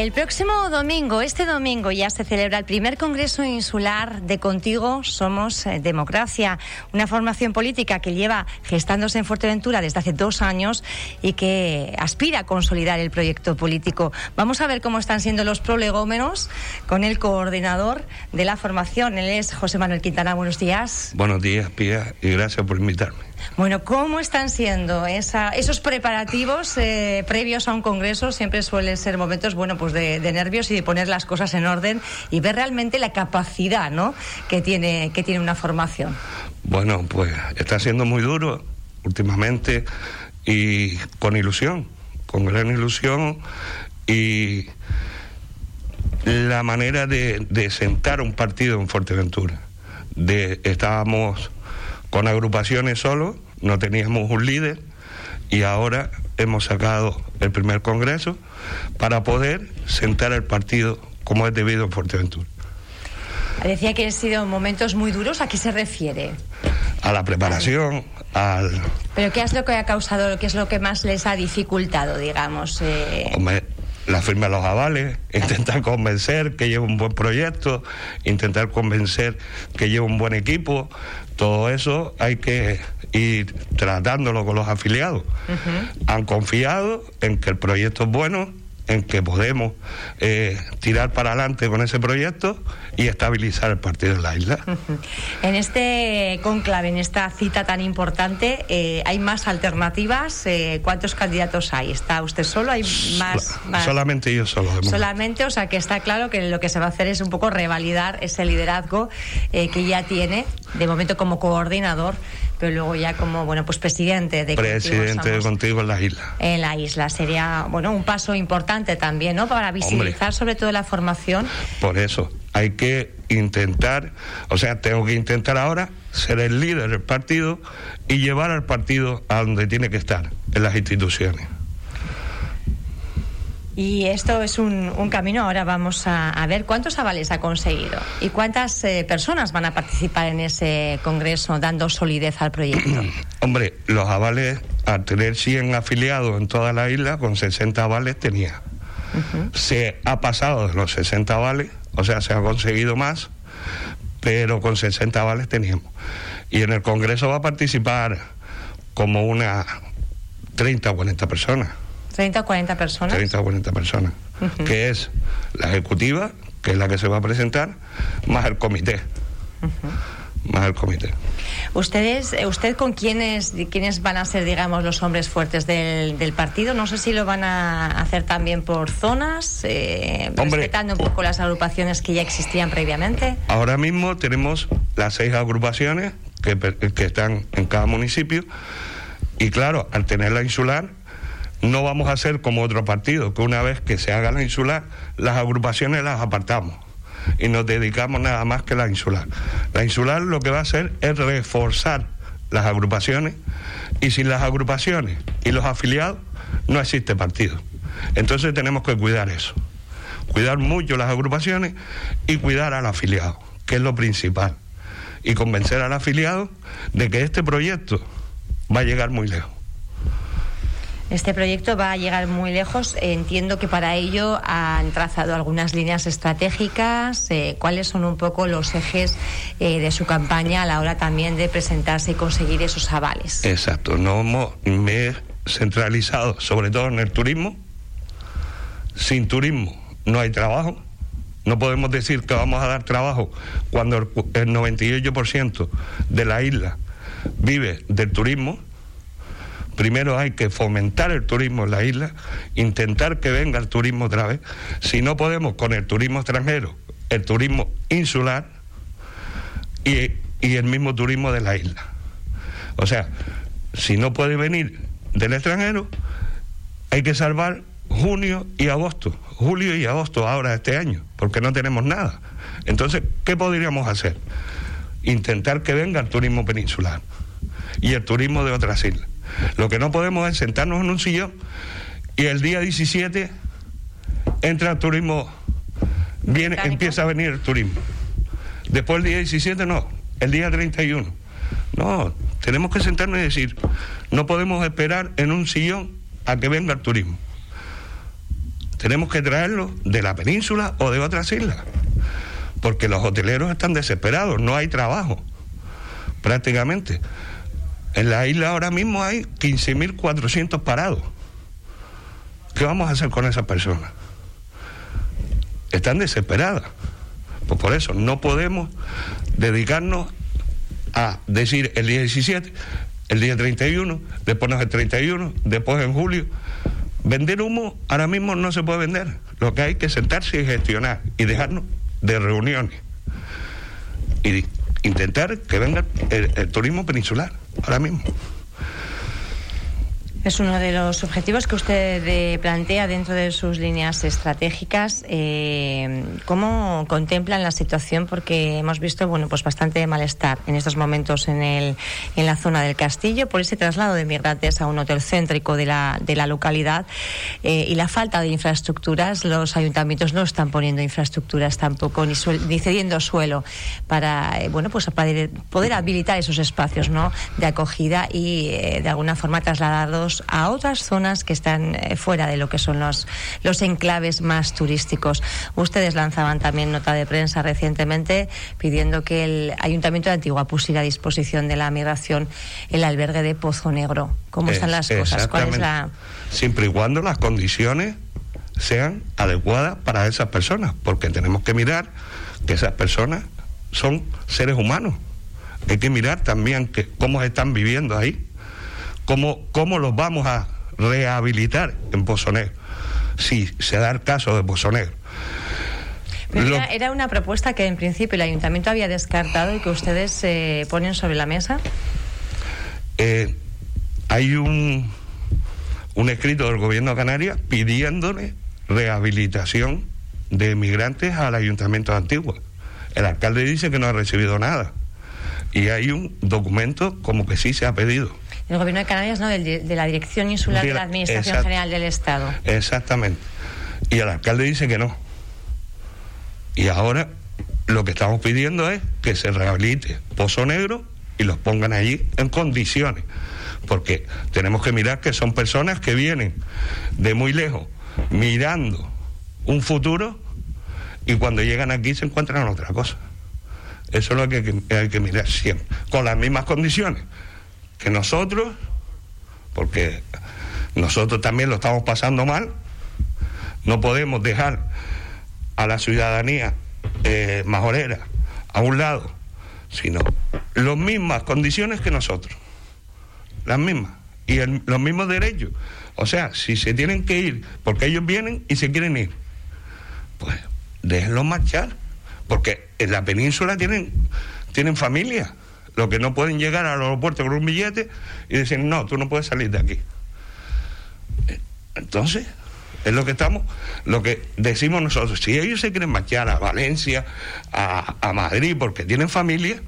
El próximo domingo, este domingo, ya se celebra el primer Congreso Insular de Contigo Somos eh, Democracia, una formación política que lleva gestándose en Fuerteventura desde hace dos años y que aspira a consolidar el proyecto político. Vamos a ver cómo están siendo los prolegómenos con el coordinador de la formación. Él es José Manuel Quintana. Buenos días. Buenos días, Pía, y gracias por invitarme. Bueno, ¿cómo están siendo esos preparativos eh, previos a un congreso? Siempre suelen ser momentos, bueno, pues de, nervios y de poner las cosas en orden y ver realmente la capacidad, ¿no? Que tiene que tiene una formación. Bueno, pues está siendo muy duro últimamente y con ilusión, con gran ilusión y la manera de, sentar un partido en Fuerteventura. Estábamos con agrupaciones solo, no teníamos un líder y ahora hemos sacado el primer congreso para poder sentar el partido como es debido en Fuerteventura. Decía que han sido momentos muy duros. ¿A qué se refiere? A la preparación, al... ¿Pero qué es lo que ha causado, qué es lo que más les ha dificultado, digamos? Eh? La firma de los avales, intentar convencer que lleve un buen proyecto, intentar convencer que lleve un buen equipo, todo eso hay que ir tratándolo con los afiliados. Han confiado en que el proyecto es bueno, en que podemos eh, tirar para adelante con ese proyecto y estabilizar el partido en la isla. En este conclave, en esta cita tan importante, eh, ¿hay más alternativas? Eh, ¿Cuántos candidatos hay? ¿Está usted solo? ¿Hay más? Solamente yo solo. Solamente, o sea que está claro que lo que se va a hacer es un poco revalidar ese liderazgo que ya tiene, de momento como coordinador pero luego ya como bueno pues presidente de presidente de contigo en la isla en la isla. Sería bueno un paso importante también no para visibilizar sobre todo la formación. Por eso hay que intentar o sea tengo que intentar ahora ser el líder del partido y llevar al partido a donde tiene que estar en las instituciones y esto es un, camino. Ahora vamos a, ver cuántos avales ha conseguido y cuántas eh, personas van a participar en ese congreso dando solidez al proyecto. Hombre, los avales, al tener 100 afiliados en toda la isla, con 60 avales tenía. Se ha pasado de los 60 avales, o sea, se ha conseguido más, pero con 60 avales teníamos. Y en el congreso va a participar como unas 30 o 40 personas. 30 o 40 personas. 30 o 40 personas. Que es la ejecutiva, que es la que se va a presentar, más el comité. Más el comité. ¿Ustedes, eh, ¿Usted con quiénes, quiénes van a ser, digamos, los hombres fuertes del, del partido? No sé si lo van a hacer también por zonas, eh, respetando un poco las agrupaciones que ya existían previamente. Ahora mismo tenemos las seis agrupaciones que, que están en cada municipio y claro, al tener la insular no vamos a hacer como otro partido, que una vez que se haga la insular, las agrupaciones las apartamos y nos dedicamos nada más que la insular. La insular lo que va a hacer es reforzar las agrupaciones y sin las agrupaciones y los afiliados no existe partido. Entonces tenemos que cuidar eso, cuidar mucho las agrupaciones y cuidar al afiliado, que es lo principal, y convencer al afiliado de que este proyecto va a llegar muy lejos. Este proyecto va a llegar muy lejos. Entiendo que para ello han trazado algunas líneas estratégicas. Eh, ¿Cuáles son un poco los ejes eh, de su campaña a la hora también de presentarse y conseguir esos avales? Exacto. No me he centralizado sobre todo en el turismo. Sin turismo no hay trabajo. No podemos decir que vamos a dar trabajo cuando el 98% de la isla vive del turismo Primero hay que fomentar el turismo en la isla, intentar que venga el turismo otra vez. Si no podemos con el turismo extranjero, el turismo insular y, el mismo turismo de la isla. O sea, si no puede venir del extranjero, hay que salvar junio y agosto, julio y agosto ahora este año, porque no tenemos nada. Entonces, ¿qué podríamos hacer? Intentar que venga el turismo peninsular y el turismo de otras islas. Lo que no podemos es sentarnos en un sillón y el día 17 entra el turismo, viene, empieza a venir el turismo. Después el día 17 no, el día 31. No, tenemos que sentarnos y decir, no podemos esperar en un sillón a que venga el turismo. tenemos que traerlo de la península o de otras islas, porque los hoteleros están desesperados, no hay trabajo, prácticamente. En la isla ahora mismo hay 15.400 parados. ¿Qué vamos a hacer con esas personas? Están desesperadas. Pues por eso no podemos dedicarnos a decir el día 17, el día 31, después el 31, después en julio. Vender humo ahora mismo no se puede vender. Lo que hay que sentarse y gestionar y dejarnos de reuniones. Y intentar que venga el turismo peninsular ahora mismo. Es uno de los objetivos que usted eh, plantea dentro de sus líneas estratégicas. Eh, ¿Cómo contemplan la situación? Porque hemos visto, bueno, pues bastante malestar en estos momentos en, el, en la zona del castillo por ese traslado de migrantes a un hotel céntrico de la, de la localidad eh, y la falta de infraestructuras. Los ayuntamientos no están poniendo infraestructuras tampoco ni, ni cediendo suelo para, bueno, pues para poder habilitar esos espacios, ¿no? De acogida y de alguna forma trasladarlos a otras zonas que están eh, fuera de lo que son los, los enclaves más turísticos. Ustedes lanzaban también nota de prensa recientemente pidiendo que el Ayuntamiento de Antigua pusiera a disposición de la migración el albergue de Pozo Negro. ¿Cómo están las cosas? ¿Cuál es la... Siempre y cuando las condiciones sean adecuadas para esas personas, porque tenemos que mirar que esas personas son seres humanos. Hay que mirar también que, cómo están viviendo ahí. ¿Cómo, cómo los vamos a rehabilitar en Pozo Si se da el caso de Pozo era, una propuesta que en principio el ayuntamiento había descartado y que ustedes se eh, ponen sobre la mesa. Eh, hay un, un escrito del gobierno de Canarias pidiéndole rehabilitación de migrantes al ayuntamiento de Antigua. El alcalde dice que no ha recibido nada. Y hay un documento como que sí se ha pedido el gobierno de Canarias, ¿no? de la Dirección Insular de la, Administración General del Estado. Exactamente. Y el alcalde dice que no. Y ahora lo que estamos pidiendo es que se rehabilite Pozo Negro y los pongan allí en condiciones. Porque tenemos que mirar que son personas que vienen de muy lejos mirando un futuro y cuando llegan aquí se encuentran otra cosa. Eso es lo que hay que mirar siempre, con las mismas condiciones que nosotros, porque nosotros también lo estamos pasando mal, no podemos dejar a la ciudadanía eh, majorera a un lado, sino las mismas condiciones que nosotros, las mismas, y los mismos derechos. O sea, si se tienen que ir, porque ellos vienen y se quieren ir, pues déjenlos marchar, porque en la península tienen, tienen familia lo que no pueden llegar al aeropuerto con un billete y decir, no, tú no puedes salir de aquí. Entonces, es lo que estamos, lo que decimos nosotros. Si ellos se quieren marchar a Valencia, a, Madrid, porque tienen familia,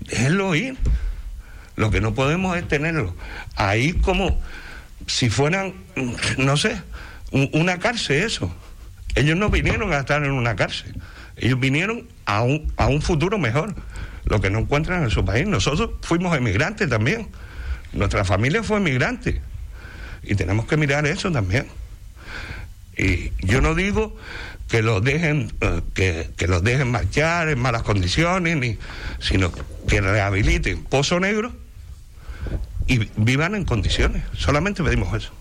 déjenlo ir. Lo que no podemos es tenerlo ahí como si fueran, no sé, una cárcel eso. Ellos no vinieron a estar en una cárcel, ellos vinieron a un, a un futuro mejor lo que no encuentran en su país. Nosotros fuimos emigrantes también. Nuestra familia fue emigrante. Y tenemos que mirar eso también. Y yo no digo que los dejen, eh, que, los dejen marchar en malas condiciones, ni, sino que rehabiliten Pozo Negro y vivan en condiciones. Solamente pedimos eso.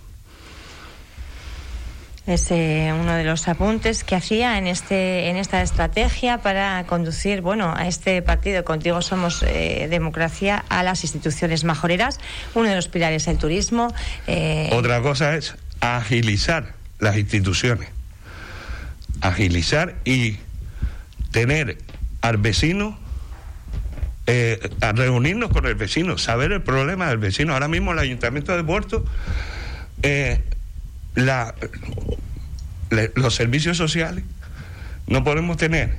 Es eh, uno de los apuntes que hacía en este en esta estrategia para conducir, bueno, a este partido Contigo Somos eh, Democracia a las instituciones majoreras. Uno de los pilares el turismo. Eh, Otra cosa es agilizar las instituciones, agilizar y tener al vecino a reunirnos con el vecino, saber el problema del vecino. Ahora mismo el Ayuntamiento de Puerto los servicios sociales, no podemos tener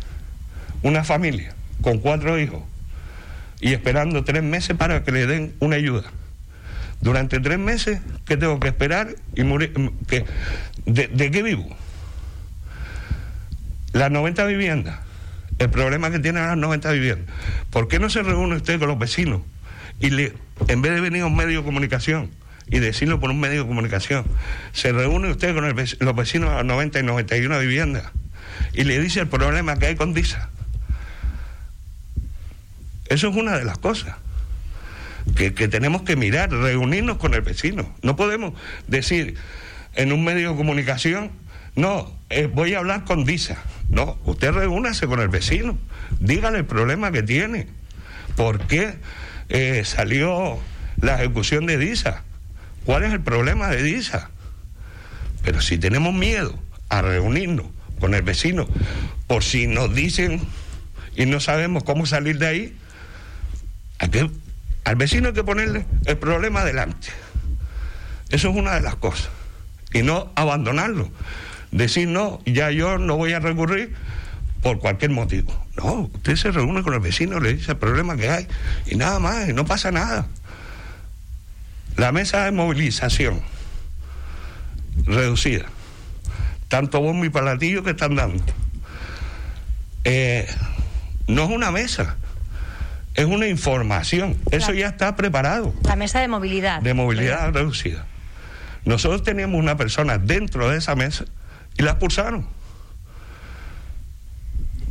una familia con cuatro hijos y esperando tres meses para que le den una ayuda. Durante tres meses, ¿qué tengo que esperar y morir? de, de, qué vivo? Las 90 viviendas, el problema que tienen las 90 viviendas. ¿Por qué no se reúne usted con los vecinos y le, en vez de venir a un medio de comunicación y decirlo por un medio de comunicación. Se reúne usted con los vecinos las 90 y 91 viviendas y le dice el problema que hay con DISA. Eso es una de las cosas que, tenemos que mirar, reunirnos con el vecino. No podemos decir en un medio de comunicación, no, eh, voy a hablar con DISA. No, usted reúnase con el vecino, dígale el problema que tiene. ¿Por qué eh, salió la ejecución de DISA? ¿Cuál es el problema de DISA? Pero si tenemos miedo a reunirnos con el vecino, por si nos dicen y no sabemos cómo salir de ahí, al vecino hay que ponerle el problema adelante. Eso es una de las cosas. Y no abandonarlo. Decir, no, ya yo no voy a recurrir por cualquier motivo. No, usted se reúne con el vecino, le dice el problema que hay y nada más, y no pasa nada. La mesa de movilización reducida, tanto bombo y palatillo que están dando, eh, no es una mesa, es una información. Eso ya está preparado. La mesa de movilidad. De movilidad reducida. Nosotros teníamos una persona dentro de esa mesa y la expulsaron.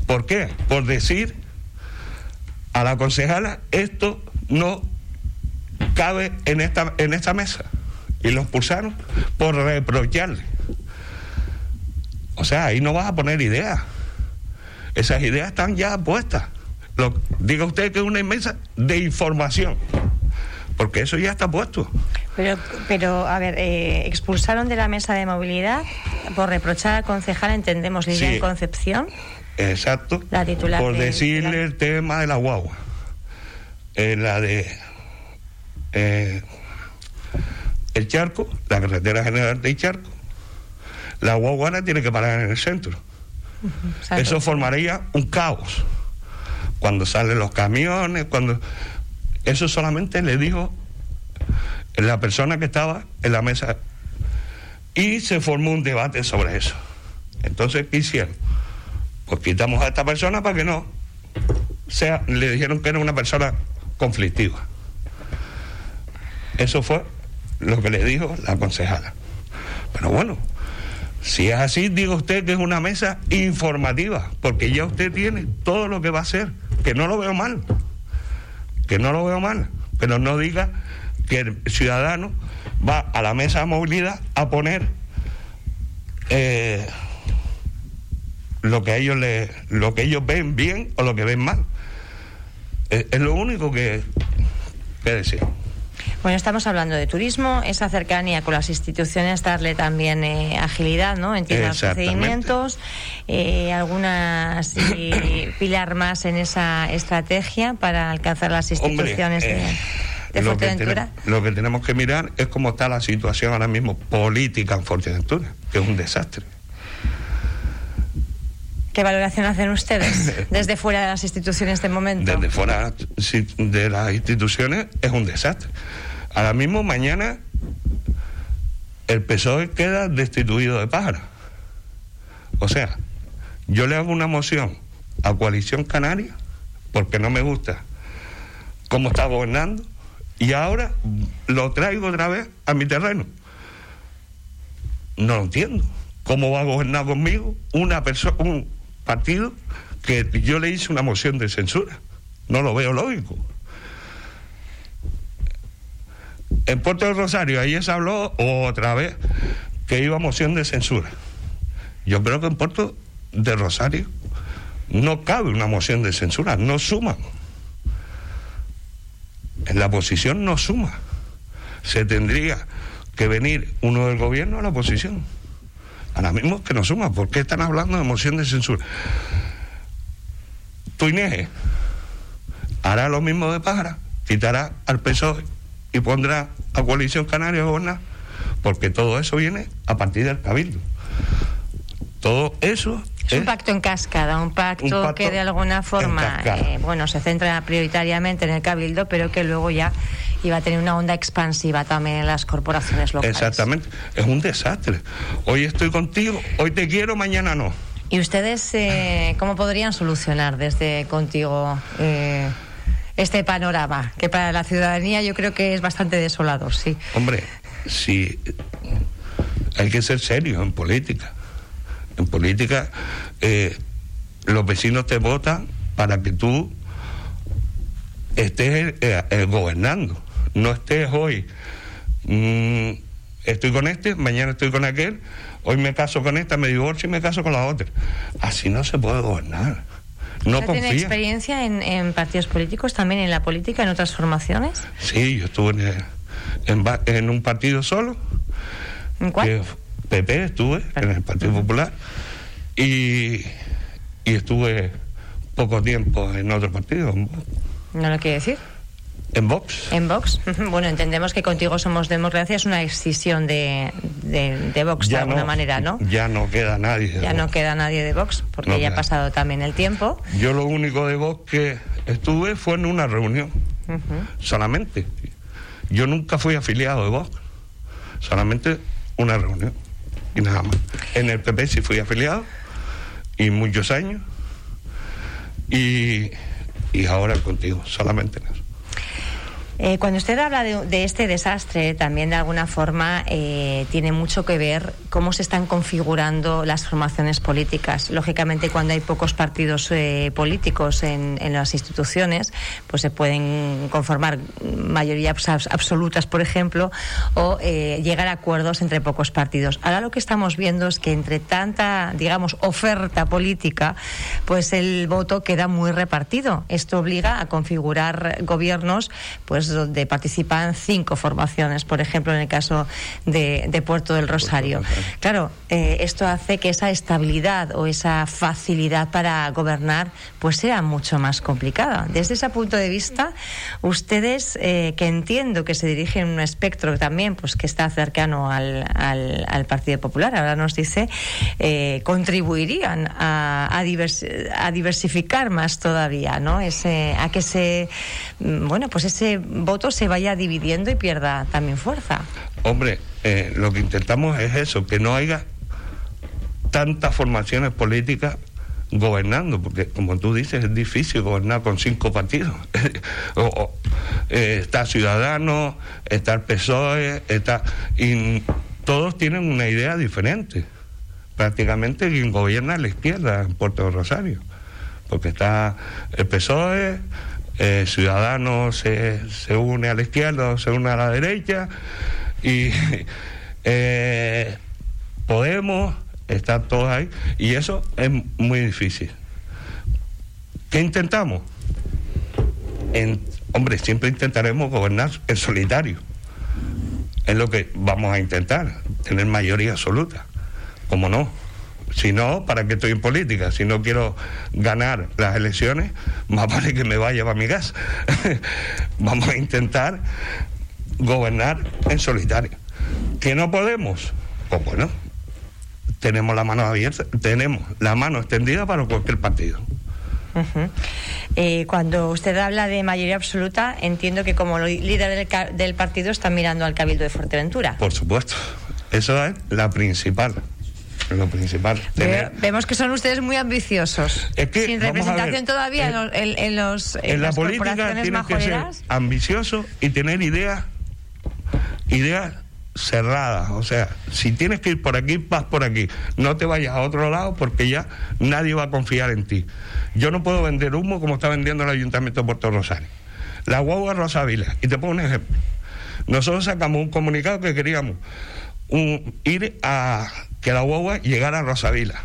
¿Por qué? Por decir a la concejala, esto no cabe en esta, en esta mesa. Y lo expulsaron por reprocharle. O sea, ahí no vas a poner ideas. Esas ideas están ya puestas. Lo, diga usted que es una mesa de información, porque eso ya está puesto. Pero, pero a ver, eh, expulsaron de la mesa de movilidad por reprochar al concejal, entendemos, Lidia Concepción. Exacto. La titular. Por decirle el tema de la guagua. Eh, la de. Eh, el charco, la carretera general de charco. La guaguana tiene que parar en el centro. Eso formaría un caos cuando salen los camiones, cuando... Eso solamente le dijo la persona que estaba en la mesa. Y se formó un debate sobre eso. Entonces, ¿qué hicieron? Pues quitamos a esta persona para que no sea, le dijeron que era una persona conflictiva. Eso fue lo que le dijo la concejala. Pero bueno, si es así, diga usted que es una mesa informativa, porque ya usted tiene todo lo que va a hacer que no lo veo mal, que no lo veo mal, pero no diga que el ciudadano va a la mesa de movilidad a poner eh, lo que ellos le, lo que ellos ven bien o lo que ven mal. Es, lo único que, que decir. Bueno, estamos hablando de turismo, esa cercanía con las instituciones, darle también eh, agilidad, ¿no? En los procedimientos, eh, algunas pilar más en esa estrategia para alcanzar las instituciones de, eh, Fuerteventura. lo que tenemos que mirar es cómo está la situación ahora mismo política en Fuerteventura, que es un desastre. ¿Qué valoración hacen ustedes desde fuera de las instituciones de momento? Desde fuera de las instituciones es un desastre. Ahora mismo, mañana, el PSOE queda destituido de pájara. O sea, yo le hago una moción a Coalición Canaria porque no me gusta cómo está gobernando y ahora lo traigo otra vez a mi terreno. No lo entiendo. ¿Cómo va a gobernar conmigo una persona, un partido que yo le hice una moción de censura? No lo veo lógico. En Puerto del Rosario, ahí se habló otra vez que iba moción de censura. Yo creo que en Puerto de Rosario no cabe una moción de censura, no suma. En la oposición no suma. Se tendría que venir uno del gobierno a la oposición. Ahora mismo que no suma. ¿Por qué están hablando de moción de censura? Tuineje hará lo mismo de Pájara, quitará al PSOE y pondrá a Coalición Canaria a gobernar, porque todo eso viene a partir del Cabildo. Todo eso es, un pacto en cascada, un pacto, que de alguna forma, eh, bueno, se centra prioritariamente en el cabildo, pero que luego ya iba a tener una onda expansiva también en las corporaciones locales. Exactamente, es un desastre. Hoy estoy contigo, hoy te quiero, mañana no. ¿Y ustedes eh, cómo podrían solucionar desde contigo? Eh, este panorama, que para la ciudadanía yo creo que es bastante desolador, sí. Hombre, si hay que ser serios en política. En política, eh, los vecinos te votan para que tú estés eh, eh, gobernando. No estés hoy, mm, estoy con este, mañana estoy con aquel, hoy me caso con esta, me divorcio y me caso con la otra. Así no se puede gobernar. No ¿Usted tiene experiencia en, partidos políticos, también en la política, en otras formaciones? Sí, yo estuve en, en, un partido solo. ¿En cuál? PP estuve, en el Partido Popular. Y, y estuve poco tiempo en otro partido. ¿No lo quiere decir? En Vox. En Vox. Bueno, entendemos que contigo somos democracia, es una excisión de, de, Vox de alguna manera, ¿no? Ya no queda nadie. ya no queda nadie de Vox, porque ya ha pasado también el tiempo. Yo lo único de Vox que estuve fue en una reunión, solamente. Yo nunca fui afiliado de Vox, solamente una reunión y nada más. En el PP sí fui afiliado y muchos años y, y ahora contigo, solamente en eso. Eh, cuando usted habla de, este desastre, también de alguna forma eh, tiene mucho que ver cómo se están configurando las formaciones políticas. Lógicamente, cuando hay pocos partidos eh, políticos en, las instituciones, pues se pueden conformar mayorías absolutas, por ejemplo, o llegar a acuerdos entre pocos partidos. Ahora lo que estamos viendo es que entre tanta, digamos, oferta política, pues el voto queda muy repartido. Esto obliga a configurar gobiernos, pues donde participan cinco formaciones, por ejemplo, en el caso de, Puerto del Rosario. Claro, eh, esto hace que esa estabilidad o esa facilidad para gobernar pues sea mucho más complicada. Desde ese punto de vista, ustedes, eh, que entiendo que se dirigen un espectro también pues que está cercano al, al, Partido Popular, ahora nos dice, eh, contribuirían a, a, a, diversificar más todavía, ¿no? Ese, a que se, mm, bueno, pues ese voto se vaya dividiendo y pierda también fuerza. Hombre, eh, lo que intentamos es eso, que no haya tantas formaciones políticas gobernando, porque como tú dices, es difícil gobernar con cinco partidos. Eh, está Ciudadanos, está el PSOE, está... Y todos tienen una idea diferente. Prácticamente quien gobierna a la izquierda en Puerto Rosario. Porque está el PSOE, eh, Ciudadanos se, se, une a la izquierda se une a la derecha y eh, Podemos está todos ahí y eso es muy difícil. ¿Qué intentamos? En, hombre, siempre intentaremos gobernar en solitario. Es lo que vamos a intentar, tener mayoría absoluta. Como no? Si no, ¿para qué estoy en política? Si no quiero ganar las elecciones, más vale que me vaya para mi casa. Vamos a intentar gobernar en solitario. ¿Que no podemos? Pues bueno, tenemos la mano abierta, tenemos la mano extendida para cualquier partido. Eh, cuando usted habla de mayoría absoluta, entiendo que como líder del, del partido está mirando al Cabildo de Fuerteventura. Por supuesto, eso es la principal lo principal. Vemos que son ustedes muy ambiciosos. Sin representación todavía en, los, en, la política tienes que ser ambicioso y tener ideas ideas cerradas. O sea, si tienes que ir por aquí, vas por aquí. No te vayas a otro lado porque ya nadie va a confiar en ti. Yo no puedo vender humo como está vendiendo el Ayuntamiento de Puerto Rosario. La guagua Rosavila. Y te pongo un ejemplo. Nosotros sacamos un comunicado que queríamos ir a que la guagua llegara a Rosavila.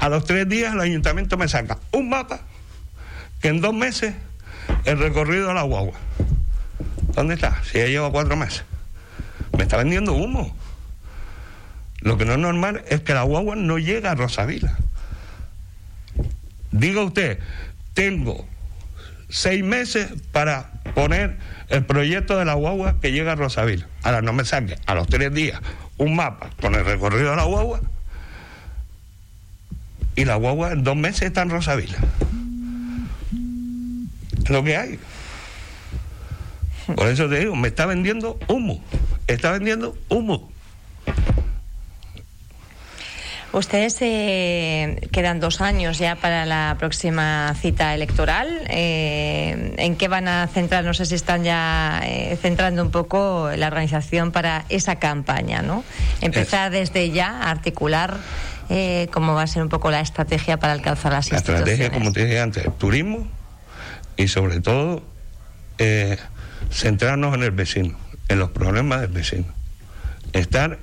A los tres días el ayuntamiento me saca un mapa que en dos meses el recorrido de la guagua. ¿Dónde está? Si ya lleva cuatro meses. Me está vendiendo humo. Lo que no es normal es que la guagua no llega a Rosavila. Diga usted, tengo seis meses para poner el proyecto de la guagua que llega a Rosavila. Ahora no me saque a los tres días un mapa con el recorrido de la guagua y la guagua en dos meses está en Rosavila. Lo que hay. Por eso te digo, me está vendiendo humo. Está vendiendo humo. Ustedes eh, quedan dos años ya para la próxima cita electoral. Eh, ¿En qué van a centrar? No sé si están ya eh, centrando un poco la organización para esa campaña, ¿no? Empezar desde ya a articular cómo va a ser un poco la estrategia para alcanzar las la instituciones. La estrategia, como te dije antes, turismo y sobre todo centrarnos en el vecino, en los problemas del vecino. Estar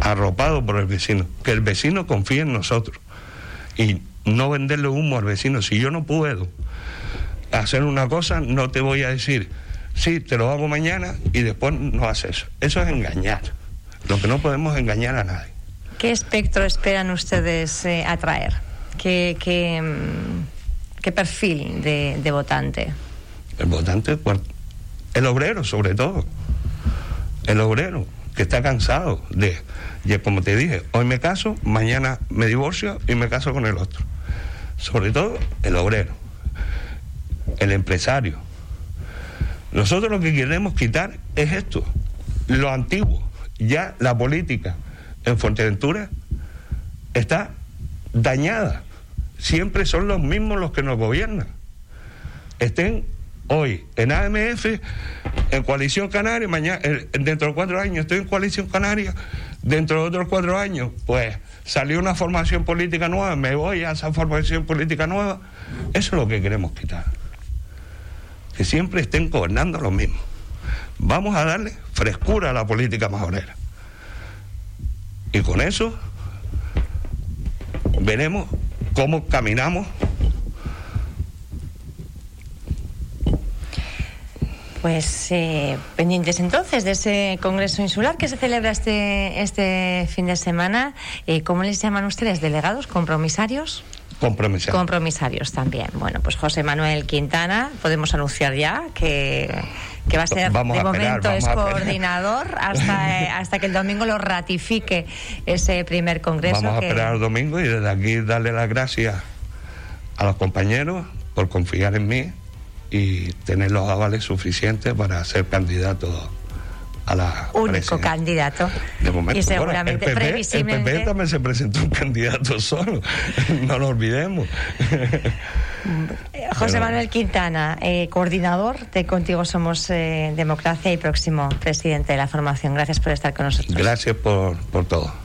arropado por el vecino, que el vecino confíe en nosotros y no venderle humo al vecino. Si yo no puedo hacer una cosa, no te voy a decir, sí, te lo hago mañana y después no haces eso. Eso es engañar. Lo que no podemos engañar a nadie. ¿Qué espectro esperan ustedes eh, atraer? ¿Qué, qué, mm, qué perfil de, de votante? El votante, el obrero sobre todo. El obrero que está cansado de, y como te dije, hoy me caso, mañana me divorcio y me caso con el otro. Sobre todo el obrero, el empresario. Nosotros lo que queremos quitar es esto, lo antiguo. Ya la política en Fuerteventura está dañada. Siempre son los mismos los que nos gobiernan. Estén hoy en AMF, en Coalición Canaria, mañana, dentro de cuatro años estoy en Coalición Canaria, dentro de otros cuatro años, pues salió una formación política nueva, me voy a esa formación política nueva. Eso es lo que queremos quitar. Que siempre estén gobernando los mismos. Vamos a darle frescura a la política majorera. Y con eso veremos cómo caminamos Pues eh, pendientes entonces de ese Congreso Insular que se celebra este, este fin de semana. Eh, ¿Cómo les llaman ustedes? ¿Delegados? ¿Compromisarios? Compromisarios. Compromisarios también. Bueno, pues José Manuel Quintana, podemos anunciar ya que, va a ser, de momento es coordinador hasta, eh, hasta que el domingo lo ratifique ese primer Congreso. Vamos a esperar el domingo y desde aquí darle las gracias a los compañeros por confiar en mí y tener los avales suficientes para ser candidato a la único candidato. De momento y seguramente el PP, también se presentó un candidato solo no lo olvidemos. José Manuel Quintana eh, coordinador de Contigo Somos eh, Democracia y próximo presidente de la formación. Gracias por estar con nosotros. Gracias por, por todo